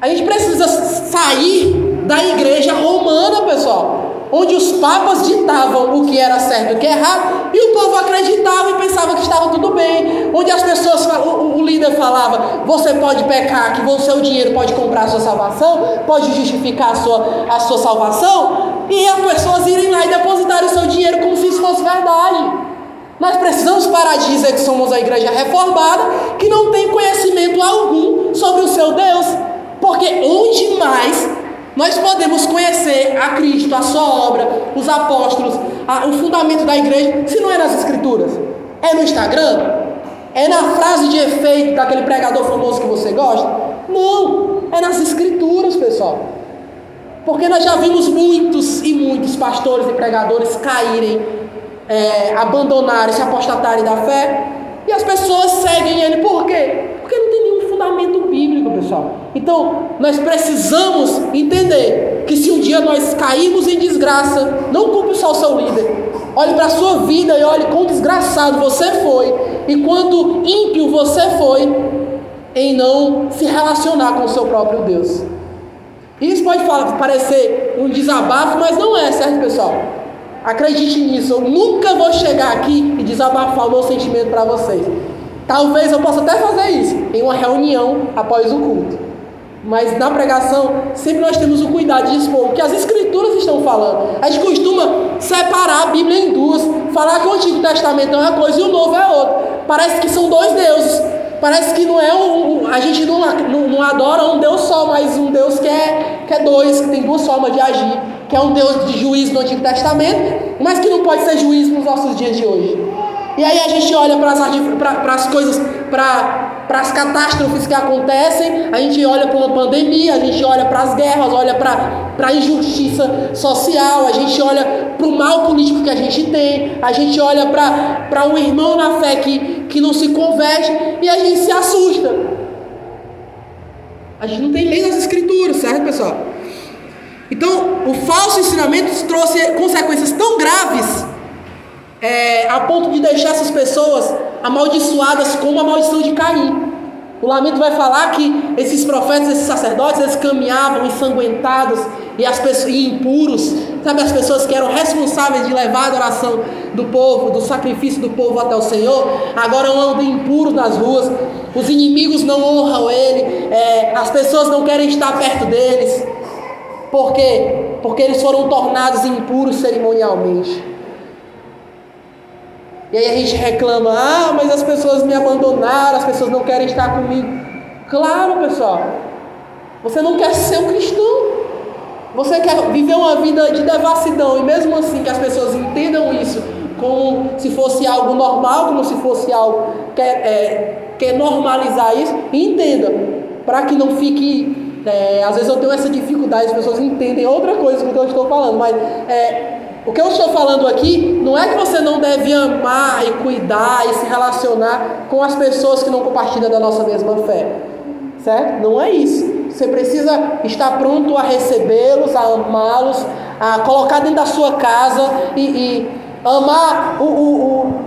A gente precisa sair da igreja romana, pessoal onde os papas ditavam o que era certo e o que era errado, e o povo acreditava e pensava que estava tudo bem, onde as pessoas, o, o líder falava, você pode pecar, que o seu dinheiro pode comprar a sua salvação, pode justificar a sua, a sua salvação, e as pessoas irem lá e depositarem o seu dinheiro como se isso fosse verdade. Nós precisamos parar de dizer que somos a igreja reformada, que não tem conhecimento algum sobre o seu Deus, porque onde mais nós podemos conhecer a Cristo, a sua obra, os apóstolos, a, o fundamento da igreja, se não é nas escrituras. É no Instagram? É na frase de efeito daquele pregador famoso que você gosta? Não, é nas escrituras, pessoal. Porque nós já vimos muitos e muitos pastores e pregadores caírem, é, abandonarem, se apostatarem da fé, e as pessoas seguem ele. Por quê? Porque não tem nenhum fundamento bíblico, pessoal. Então, nós precisamos entender que se um dia nós caímos em desgraça, não culpe só o seu líder. Olhe para a sua vida e olhe quão desgraçado você foi e quanto ímpio você foi em não se relacionar com o seu próprio Deus. Isso pode parecer um desabafo, mas não é, certo, pessoal? Acredite nisso, eu nunca vou chegar aqui e desabafar o meu sentimento para vocês. Talvez eu possa até fazer isso em uma reunião após o culto. Mas na pregação, sempre nós temos o cuidado de expor o que as escrituras estão falando. A gente costuma separar a Bíblia em duas, falar que o Antigo Testamento é uma coisa e o Novo é outra. Parece que são dois deuses. Parece que não é um. A gente não, não, não adora um Deus só, mas um Deus que é, que é dois, que tem duas formas de agir. Que é um Deus de juízo no Antigo Testamento, mas que não pode ser juízo nos nossos dias de hoje. E aí a gente olha para as coisas, para as catástrofes que acontecem, a gente olha para uma pandemia, a gente olha para as guerras, olha para a injustiça social, a gente olha para o mal político que a gente tem, a gente olha para um irmão na fé que, que não se converte e a gente se assusta. A gente não tem lei nas escrituras, certo, pessoal? Então, o falso ensinamento trouxe consequências tão graves é, a ponto de deixar essas pessoas amaldiçoadas como a maldição de Caim. O lamento vai falar que esses profetas, esses sacerdotes, eles caminhavam ensanguentados e, as pessoas, e impuros, sabe, as pessoas que eram responsáveis de levar a adoração do povo, do sacrifício do povo até o Senhor, agora andam impuros nas ruas, os inimigos não honram ele, é, as pessoas não querem estar perto deles, por quê? Porque eles foram tornados impuros cerimonialmente. E aí a gente reclama: ah, mas as pessoas me abandonaram, as pessoas não querem estar comigo. Claro, pessoal, você não quer ser um cristão. Você quer viver uma vida de devassidão, e mesmo assim que as pessoas entendam isso como se fosse algo normal, como se fosse algo que é, é quer normalizar isso, entenda, para que não fique. É, às vezes eu tenho essa dificuldade, as pessoas entendem outra coisa do que eu estou falando, mas é, o que eu estou falando aqui não é que você não deve amar e cuidar e se relacionar com as pessoas que não compartilham da nossa mesma fé, certo? Não é isso. Você precisa estar pronto a recebê-los, a amá-los, a colocar dentro da sua casa e, e amar o, o, o,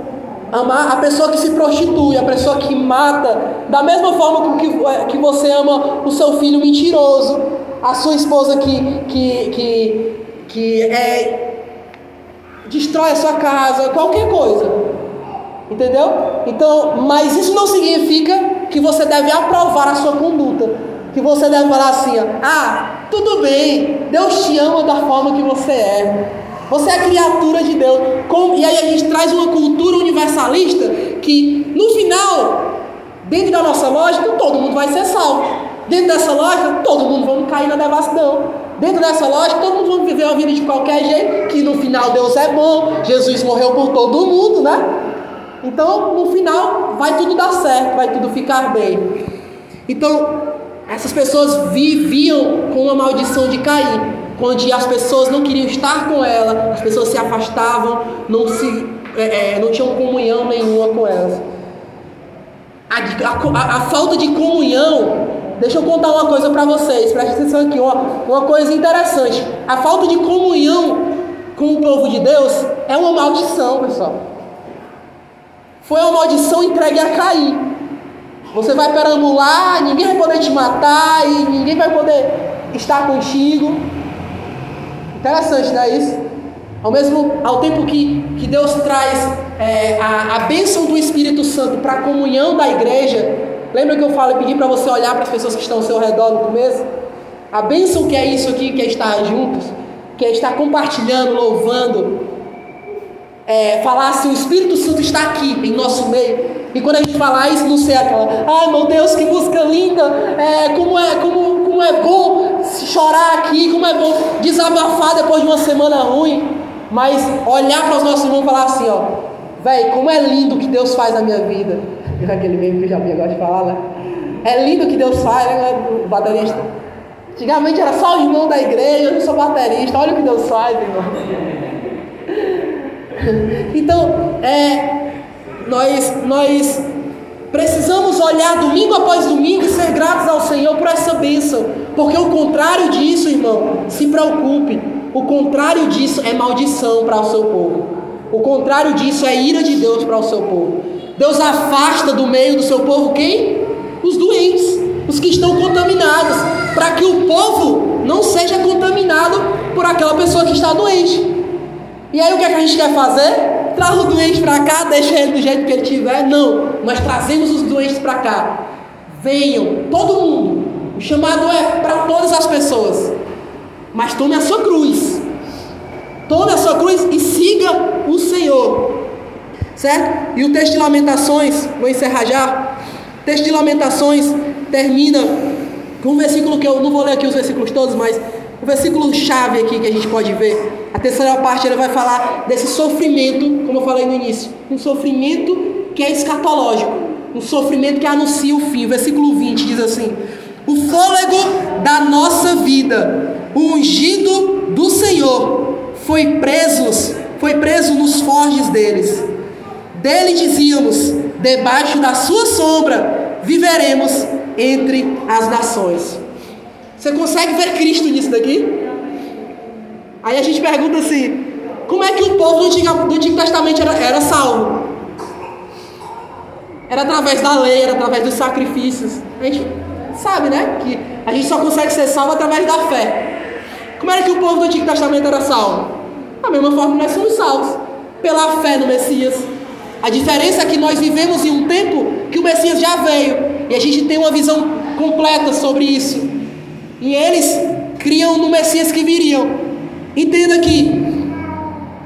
Amar a pessoa que se prostitui, a pessoa que mata, da mesma forma que, é, que você ama o seu filho mentiroso, a sua esposa que, que, que, que é, destrói a sua casa, qualquer coisa. Entendeu? Então, mas isso não significa que você deve aprovar a sua conduta. Que você deve falar assim: ah, tudo bem, Deus te ama da forma que você é. Você é criatura de Deus. e aí a gente traz uma cultura universalista que no final, dentro da nossa lógica, todo mundo vai ser salvo. Dentro dessa lógica, todo mundo vai cair na devassidão. Dentro dessa lógica, todo mundo viver uma vida de qualquer jeito, que no final Deus é bom, Jesus morreu por todo mundo, né? Então, no final, vai tudo dar certo, vai tudo ficar bem. Então, essas pessoas viviam com uma maldição de cair, onde as pessoas não queriam estar com ela, as pessoas se afastavam, não, se, é, é não tinham comunhão nenhuma com elas. A, a, a, falta de comunhão, deixa eu contar uma coisa para vocês, preste atenção aqui, uma, uma coisa interessante. A falta de comunhão com o povo de Deus é uma maldição, pessoal. Foi uma maldição entregue a Caim. Você vai perambular, ninguém vai poder te matar e ninguém vai poder estar contigo. Interessante, não é isso? Ao mesmo ao tempo que, que Deus traz é, a, a bênção do Espírito Santo para a comunhão da igreja, lembra que eu falo e pedi para você olhar para as pessoas que estão ao seu redor no começo? A bênção que é isso aqui, que é estar juntos, que é estar compartilhando, louvando, é, falar assim, o Espírito Santo está aqui em nosso meio. E quando a gente falar isso, não sei aquela, ai meu Deus, que música linda, é, como, é, como, como é bom chorar aqui, como é bom desabafar depois de uma semana ruim. Mas olhar para os nossos irmãos e falar assim, ó, velho, como é lindo o que Deus faz na minha vida. Aquele mesmo que já vi agora de falar, né? É lindo o que Deus faz, né? O baterista. Antigamente era só o irmão da igreja, eu sou baterista, olha o que Deus faz, irmão. Então, é, nós, nós precisamos olhar domingo após domingo e ser gratos ao Senhor por essa bênção, porque o contrário disso, irmão, se preocupe, o contrário disso é maldição para o seu povo, o contrário disso é ira de Deus para o seu povo. Deus afasta do meio do seu povo quem? Os doentes, os que estão contaminados, para que o povo não seja contaminado por aquela pessoa que está doente. E aí o que, é que a gente quer fazer? Traz o doente para cá, deixa ele do jeito que ele tiver? Não, nós trazemos os doentes para cá. Venham, todo mundo. O chamado é para todas as pessoas. Mas tome a sua cruz. Tome a sua cruz e siga o Senhor. Certo? E o texto de Lamentações, vou encerrar já. O texto de Lamentações termina com um versículo que eu não vou ler aqui os versículos todos, mas o versículo chave aqui que a gente pode ver, a terceira parte ele vai falar desse sofrimento, como eu falei no início, um sofrimento que é escatológico, um sofrimento que anuncia o fim. O versículo 20 diz assim: O fôlego da nossa vida, o ungido do Senhor, foi preso, foi preso nos forges deles. Dele dizíamos: debaixo da sua sombra viveremos entre as nações. Você consegue ver Cristo nisso daqui? Aí a gente pergunta assim: como é que o povo do Antigo, do Antigo Testamento era, era salvo? Era através da lei, era através dos sacrifícios. A gente sabe, né? Que a gente só consegue ser salvo através da fé. Como era que o povo do Antigo Testamento era salvo? Da mesma forma que nós somos salvos, pela fé no Messias. A diferença é que nós vivemos em um tempo que o Messias já veio e a gente tem uma visão completa sobre isso. E eles criam no Messias que viriam. Entenda que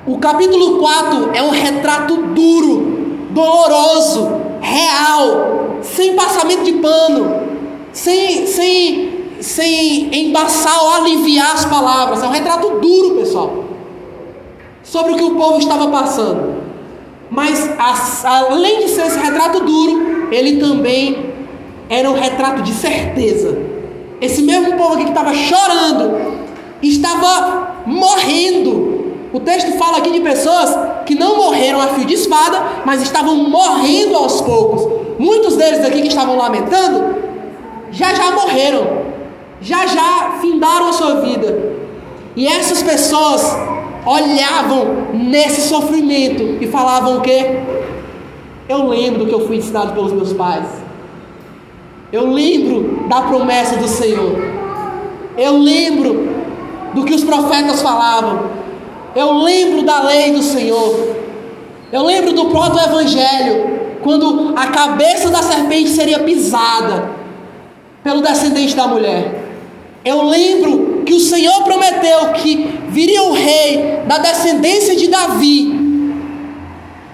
o capítulo 4 é um retrato duro, doloroso, real, sem passamento de pano, sem, sem, sem embaçar ou aliviar as palavras. É um retrato duro, pessoal, sobre o que o povo estava passando. Mas, além de ser esse retrato duro, ele também era um retrato de certeza esse mesmo povo aqui que estava chorando, estava morrendo. O texto fala aqui de pessoas que não morreram a fio de espada, mas estavam morrendo aos poucos. Muitos deles aqui que estavam lamentando, já já morreram, já já findaram a sua vida. E essas pessoas olhavam nesse sofrimento e falavam o quê? Eu lembro que eu fui ensinado pelos meus pais. Eu lembro da promessa do Senhor. Eu lembro do que os profetas falavam. Eu lembro da lei do Senhor. Eu lembro do próprio Evangelho, quando a cabeça da serpente seria pisada pelo descendente da mulher. Eu lembro que o Senhor prometeu que viria o rei da descendência de Davi,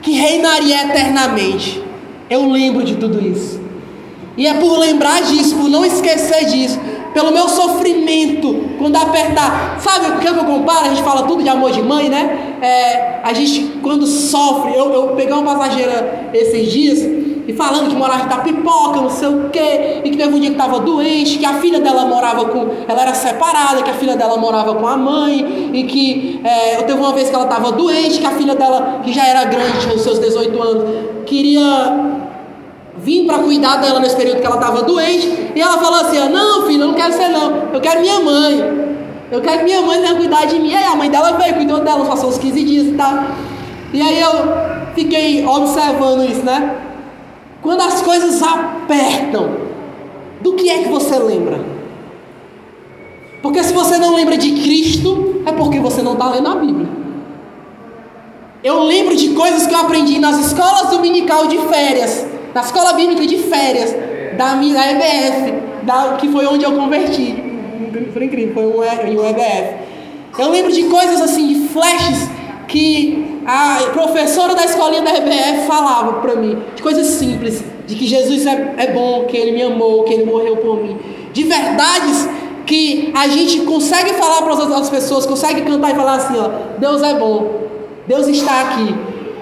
que reinaria eternamente. Eu lembro de tudo isso. E é por lembrar disso, por não esquecer disso, pelo meu sofrimento, quando apertar. Sabe o que eu comparo? A gente fala tudo de amor de mãe, né? É, a gente, quando sofre, eu, eu peguei uma passageira esses dias e falando que morava da pipoca, não sei o quê, e que teve um dia que estava doente, que a filha dela morava com. Ela era separada, que a filha dela morava com a mãe, e que é, teve uma vez que ela estava doente, que a filha dela, que já era grande, tinha os seus 18 anos, queria vim para cuidar dela nesse período que ela estava doente, e ela falou assim: Não, filho, eu não quero ser não, eu quero minha mãe. Eu quero que minha mãe venha cuidar de mim. E aí a mãe dela veio, cuidou dela, passou uns 15 dias e tal. E aí eu fiquei observando isso, né? Quando as coisas apertam, do que é que você lembra? Porque se você não lembra de Cristo, é porque você não está lendo a Bíblia. Eu lembro de coisas que eu aprendi nas escolas dominical de férias na escola bíblica de férias da minha da EBF, da, que foi onde eu converti. Foi incrível, foi um, um EBF. Eu lembro de coisas assim, de flashes que a professora da escolinha da EBF falava para mim, de coisas simples, de que Jesus é, é bom, que Ele me amou, que Ele morreu por mim, de verdades que a gente consegue falar para as pessoas, consegue cantar e falar assim, ó, Deus é bom, Deus está aqui.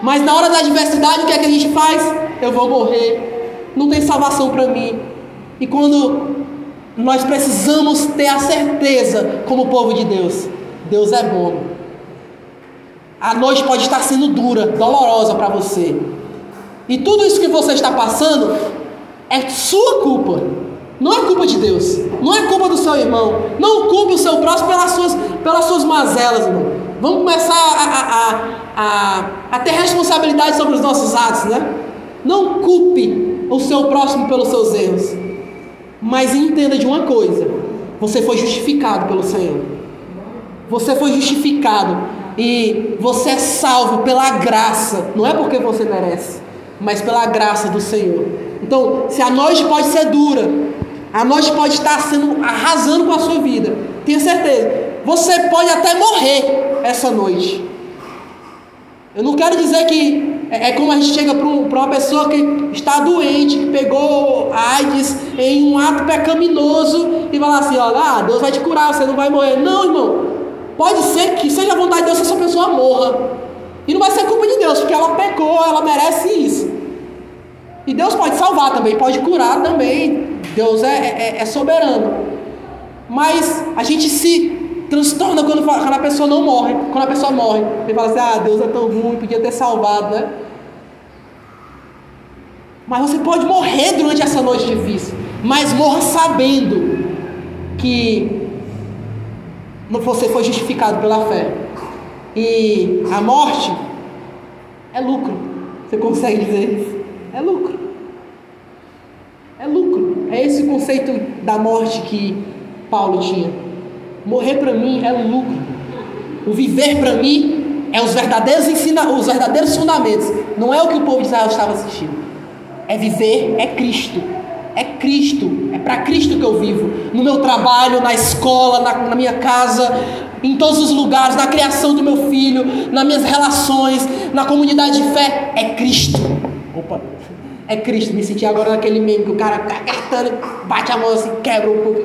Mas na hora da adversidade, o que é que a gente faz? Eu vou morrer, não tem salvação para mim. E quando nós precisamos ter a certeza, como povo de Deus, Deus é bom. A noite pode estar sendo dura, dolorosa para você. E tudo isso que você está passando é sua culpa. Não é culpa de Deus. Não é culpa do seu irmão. Não culpe o seu próximo pelas suas, pelas suas mazelas, irmão. Vamos começar a, a, a, a, ter responsabilidade sobre os nossos atos, né? Não culpe o seu próximo pelos seus erros. Mas entenda de uma coisa: você foi justificado pelo Senhor. Você foi justificado e você é salvo pela graça, não é porque você merece, mas pela graça do Senhor. Então, se a noite pode ser dura, a noite pode estar sendo arrasando com a sua vida, tenha certeza. Você pode até morrer essa noite. Eu não quero dizer que é, é como a gente chega para um, uma pessoa que está doente, que pegou AIDS em um ato pecaminoso e fala assim: olha, ah, Deus vai te curar, você não vai morrer. Não, irmão. Pode ser que seja a vontade de Deus que essa pessoa morra. E não vai ser culpa de Deus, porque ela pecou, ela merece isso. E Deus pode salvar também, pode curar também. Deus é, é, é soberano. Mas a gente se transtorna quando, quando a pessoa não morre, quando a pessoa morre. Ele fala assim: ah, Deus é tão ruim, podia ter salvado, né? Mas você pode morrer durante essa noite difícil, mas morra sabendo que você foi justificado pela fé. E a morte é lucro. Você consegue dizer isso? É lucro. É lucro. É esse o conceito da morte que Paulo tinha. Morrer para mim é lucro. O viver para mim é os verdadeiros ensina, os verdadeiros fundamentos. Não é o que o povo de Israel estava assistindo. É viver, é Cristo. É Cristo. Para Cristo que eu vivo. No meu trabalho, na escola, na, na minha casa, em todos os lugares, na criação do meu filho, nas minhas relações, na comunidade de fé, é Cristo. Opa, é Cristo. Me senti agora naquele meme que o cara fica gritando, bate a mão assim, quebra um pouco.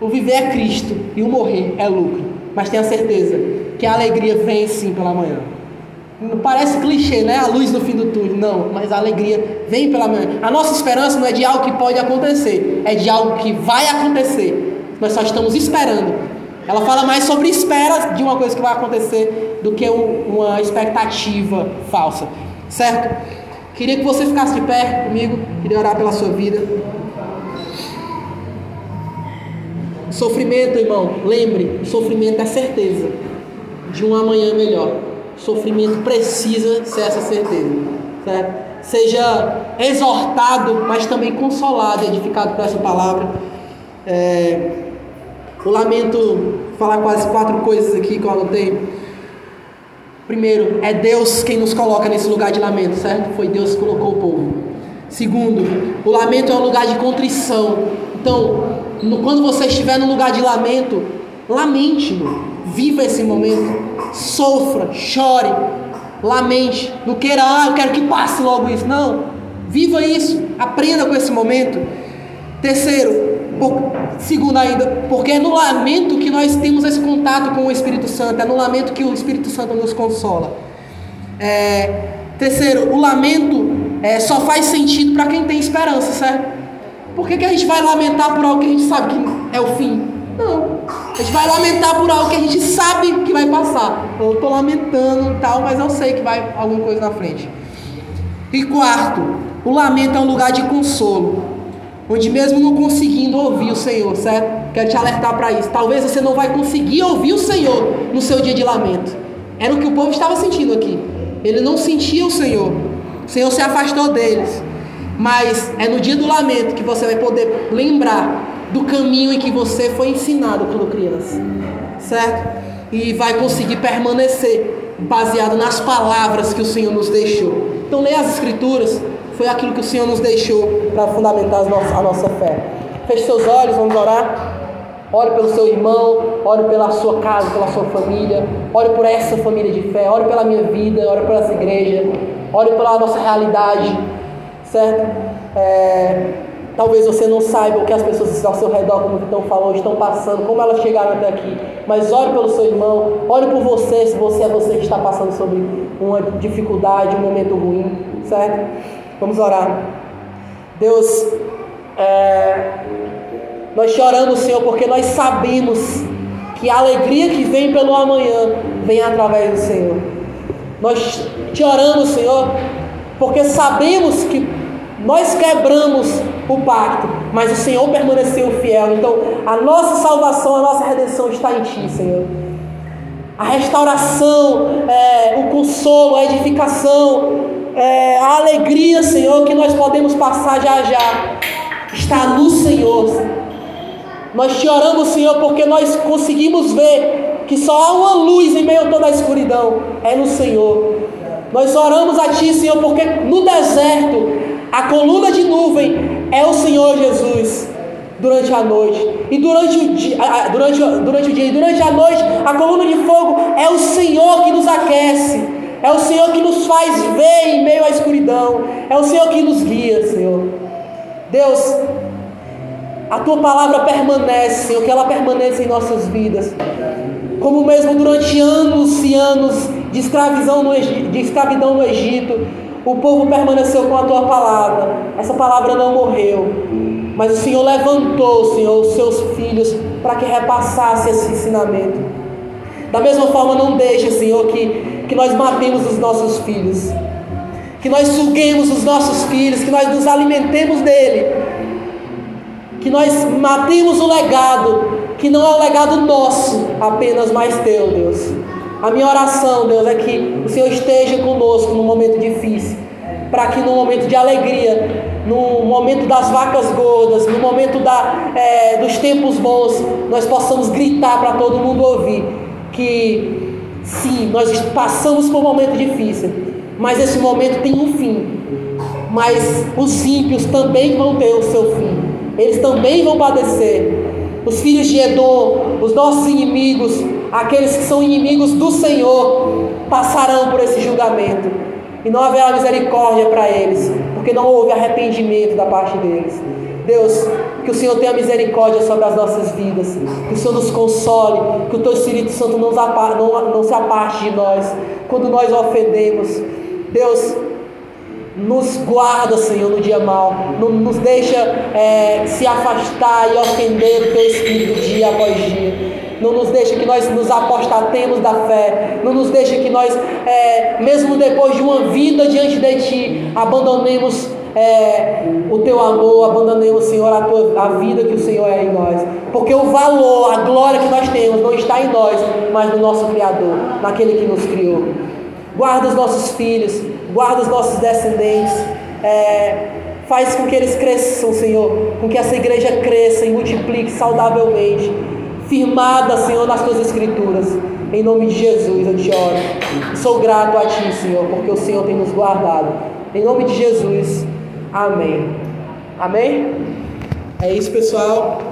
O viver é Cristo e o morrer é lucro. Mas tenha certeza que a alegria vem sim pela manhã. Parece clichê, né? A luz no fim do túnel. Não, mas a alegria vem pela manhã. A nossa esperança não é de algo que pode acontecer, é de algo que vai acontecer. Nós só estamos esperando. Ela fala mais sobre espera de uma coisa que vai acontecer do que um, uma expectativa falsa. Certo? Queria que você ficasse de pé comigo, queria orar pela sua vida. Sofrimento, irmão, lembre, sofrimento é certeza de um amanhã melhor. Sofrimento precisa ser essa certeza. certo? Seja exortado, mas também consolado edificado por essa palavra. É, o lamento, falar quase quatro coisas aqui que eu anotei. Primeiro, é Deus quem nos coloca nesse lugar de lamento, certo? Foi Deus que colocou o povo. Segundo, o lamento é um lugar de contrição. Então, no, quando você estiver no lugar de lamento, lamente, viva esse momento, sofra, chore, lamente. Não queira, ah, eu quero que passe logo isso. Não, viva isso, aprenda com esse momento. Terceiro, por, segundo ainda, porque é no lamento que nós temos esse contato com o Espírito Santo, é no lamento que o Espírito Santo nos consola. É, terceiro, o lamento é, só faz sentido para quem tem esperança, certo? Por que, que a gente vai lamentar por algo que a gente sabe que é o fim? Não. A gente vai lamentar por algo que a gente sabe que vai passar. Eu estou lamentando tal, mas eu sei que vai alguma coisa na frente. E quarto, o lamento é um lugar de consolo. Onde mesmo não conseguindo ouvir o Senhor, certo? Quero te alertar para isso. Talvez você não vai conseguir ouvir o Senhor no seu dia de lamento. Era o que o povo estava sentindo aqui. Ele não sentia o Senhor. O Senhor se afastou deles. Mas é no dia do lamento que você vai poder lembrar do caminho em que você foi ensinado quando criança, certo? E vai conseguir permanecer baseado nas palavras que o Senhor nos deixou. Então, leia as Escrituras, foi aquilo que o Senhor nos deixou para fundamentar a nossa fé. Feche seus olhos, vamos orar. Ore pelo seu irmão, ore pela sua casa, pela sua família, ore por essa família de fé, ore pela minha vida, ore por essa igreja, ore pela nossa realidade, certo? É, talvez você não saiba o que as pessoas ao seu redor, como o Vitão falou, estão passando, como elas chegaram até aqui. Mas ore pelo seu irmão, ore por você, se você é você que está passando sobre uma dificuldade, um momento ruim, certo? Vamos orar. Deus, é, nós choramos, Senhor, porque nós sabemos que a alegria que vem pelo amanhã vem através do Senhor. Nós te oramos, Senhor, porque sabemos que nós quebramos o pacto, mas o Senhor permaneceu fiel. Então, a nossa salvação, a nossa redenção está em Ti, Senhor. A restauração, é, o consolo, a edificação, é, a alegria, Senhor, que nós podemos passar já já, está no Senhor. Nós te oramos, Senhor, porque nós conseguimos ver que só há uma luz em meio a toda a escuridão, é no Senhor. Nós oramos a Ti, Senhor, porque no deserto a coluna de nuvem é o Senhor Jesus durante a noite. E durante o dia, durante, durante o dia e durante a noite, a coluna de fogo é o Senhor que nos aquece. É o Senhor que nos faz ver em meio à escuridão. É o Senhor que nos guia, Senhor. Deus, a tua palavra permanece, Senhor, que ela permaneça em nossas vidas. Como mesmo durante anos e anos de no, de escravidão no Egito, o povo permaneceu com a tua palavra. Essa palavra não morreu. Mas o Senhor levantou, Senhor, os seus filhos para que repassasse esse ensinamento. Da mesma forma, não deixe, Senhor, que, que nós matemos os nossos filhos. Que nós suguemos os nossos filhos, que nós nos alimentemos dele. Que nós matemos o legado, que não é um legado nosso, apenas mais teu, Deus. A minha oração, Deus, é que o Senhor esteja conosco no momento difícil, para que no momento de alegria, no momento das vacas gordas, no momento da, é, dos tempos bons, nós possamos gritar para todo mundo ouvir que sim, nós passamos por um momento difícil, mas esse momento tem um fim. Mas os ímpios também vão ter o seu fim, eles também vão padecer. Os filhos de Edom, os nossos inimigos, aqueles que são inimigos do Senhor passarão por esse julgamento. E não haverá misericórdia para eles, porque não houve arrependimento da parte deles. Deus, que o Senhor tenha misericórdia sobre as nossas vidas, que o Senhor nos console, que o Teu Espírito Santo não, não, não se aparte de nós quando nós ofendemos. Deus, nos guarda, Senhor, no dia mal, não nos deixa é, se afastar e ofender o Teu Espírito dia após dia não nos deixa que nós nos apostatemos da fé, não nos deixa que nós, é, mesmo depois de uma vida diante de Ti, abandonemos é, o Teu amor, abandonemos, Senhor, a, tua, a vida que o Senhor é em nós, porque o valor, a glória que nós temos não está em nós, mas no nosso Criador, naquele que nos criou. Guarda os nossos filhos, guarda os nossos descendentes, é, faz com que eles cresçam, Senhor, com que essa igreja cresça e multiplique saudavelmente, firmada, Senhor, nas tuas escrituras. Em nome de Jesus eu te oro. Sou grato a Ti, Senhor, porque o Senhor tem nos guardado. Em nome de Jesus. Amém. Amém? É isso, pessoal.